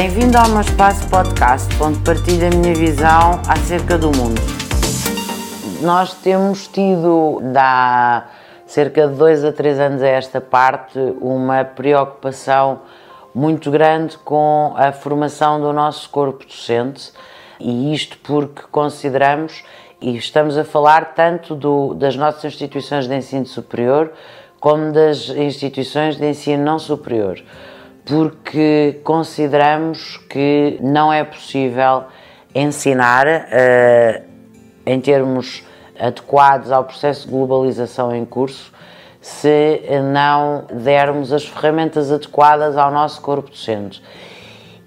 Bem-vindo ao meu espaço podcast, onde partilho a minha visão acerca do mundo. Nós temos tido, da cerca de dois a três anos a esta parte, uma preocupação muito grande com a formação do nosso corpo docente, e isto porque consideramos, e estamos a falar tanto do, das nossas instituições de ensino superior como das instituições de ensino não superior, porque consideramos que não é possível ensinar uh, em termos adequados ao processo de globalização em curso se não dermos as ferramentas adequadas ao nosso corpo docente.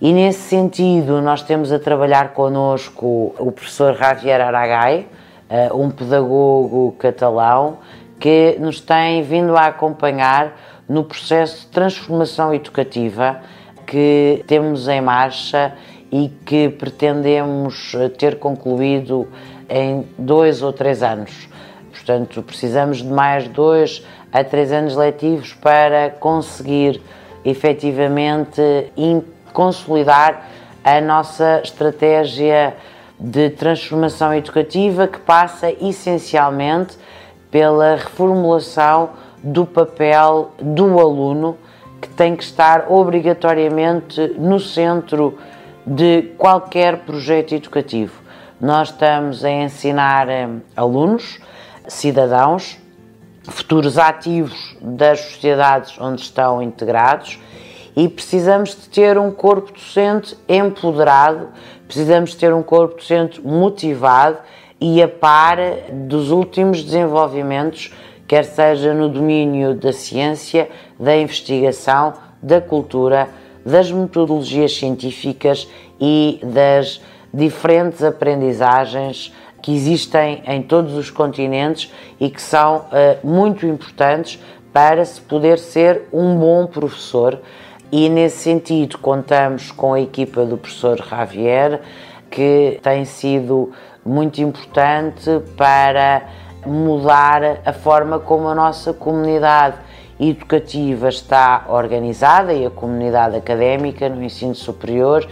E nesse sentido, nós temos a trabalhar connosco o professor Javier Aragay, eh, um pedagogo catalão, que nos tem vindo a acompanhar no processo de transformação educativa que temos em marcha e que pretendemos eh, ter concluído em dois ou três anos. Portanto, precisamos de mais dois a três anos letivos para conseguir efetivamente consolidar a nossa estratégia de transformação educativa que passa essencialmente pela reformulação do papel do aluno que tem que estar obrigatoriamente no centro de qualquer projeto educativo. Nós estamos a ensinar eh, alunos, cidadãos, futuros ativos das sociedades onde estão integrados e precisamos de ter um corpo docente empoderado, precisamos de ter um corpo docente motivado e a par dos últimos desenvolvimentos, quer seja no domínio da ciência, da investigação, da cultura, das metodologias científicas e das diferentes aprendizagens que existem em todos os continentes e que são uh, muito importantes para se poder ser um bom professor. E nesse sentido, contamos com a equipa do professor Javier, que tem sido muito importante para mudar a forma como a nossa comunidade educativa está organizada e a comunidade académica no ensino superior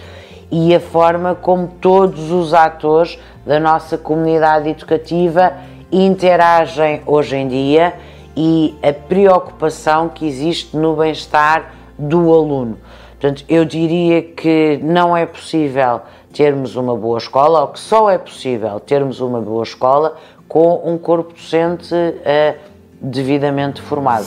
e a forma como todos os atores da nossa comunidade educativa interagem hoje em dia e a preocupação que existe no bem-estar do aluno. Portanto, eu diria que não é possível termos uma boa escola, ou que só é possível termos uma boa escola com um corpo docente uh, devidamente formado.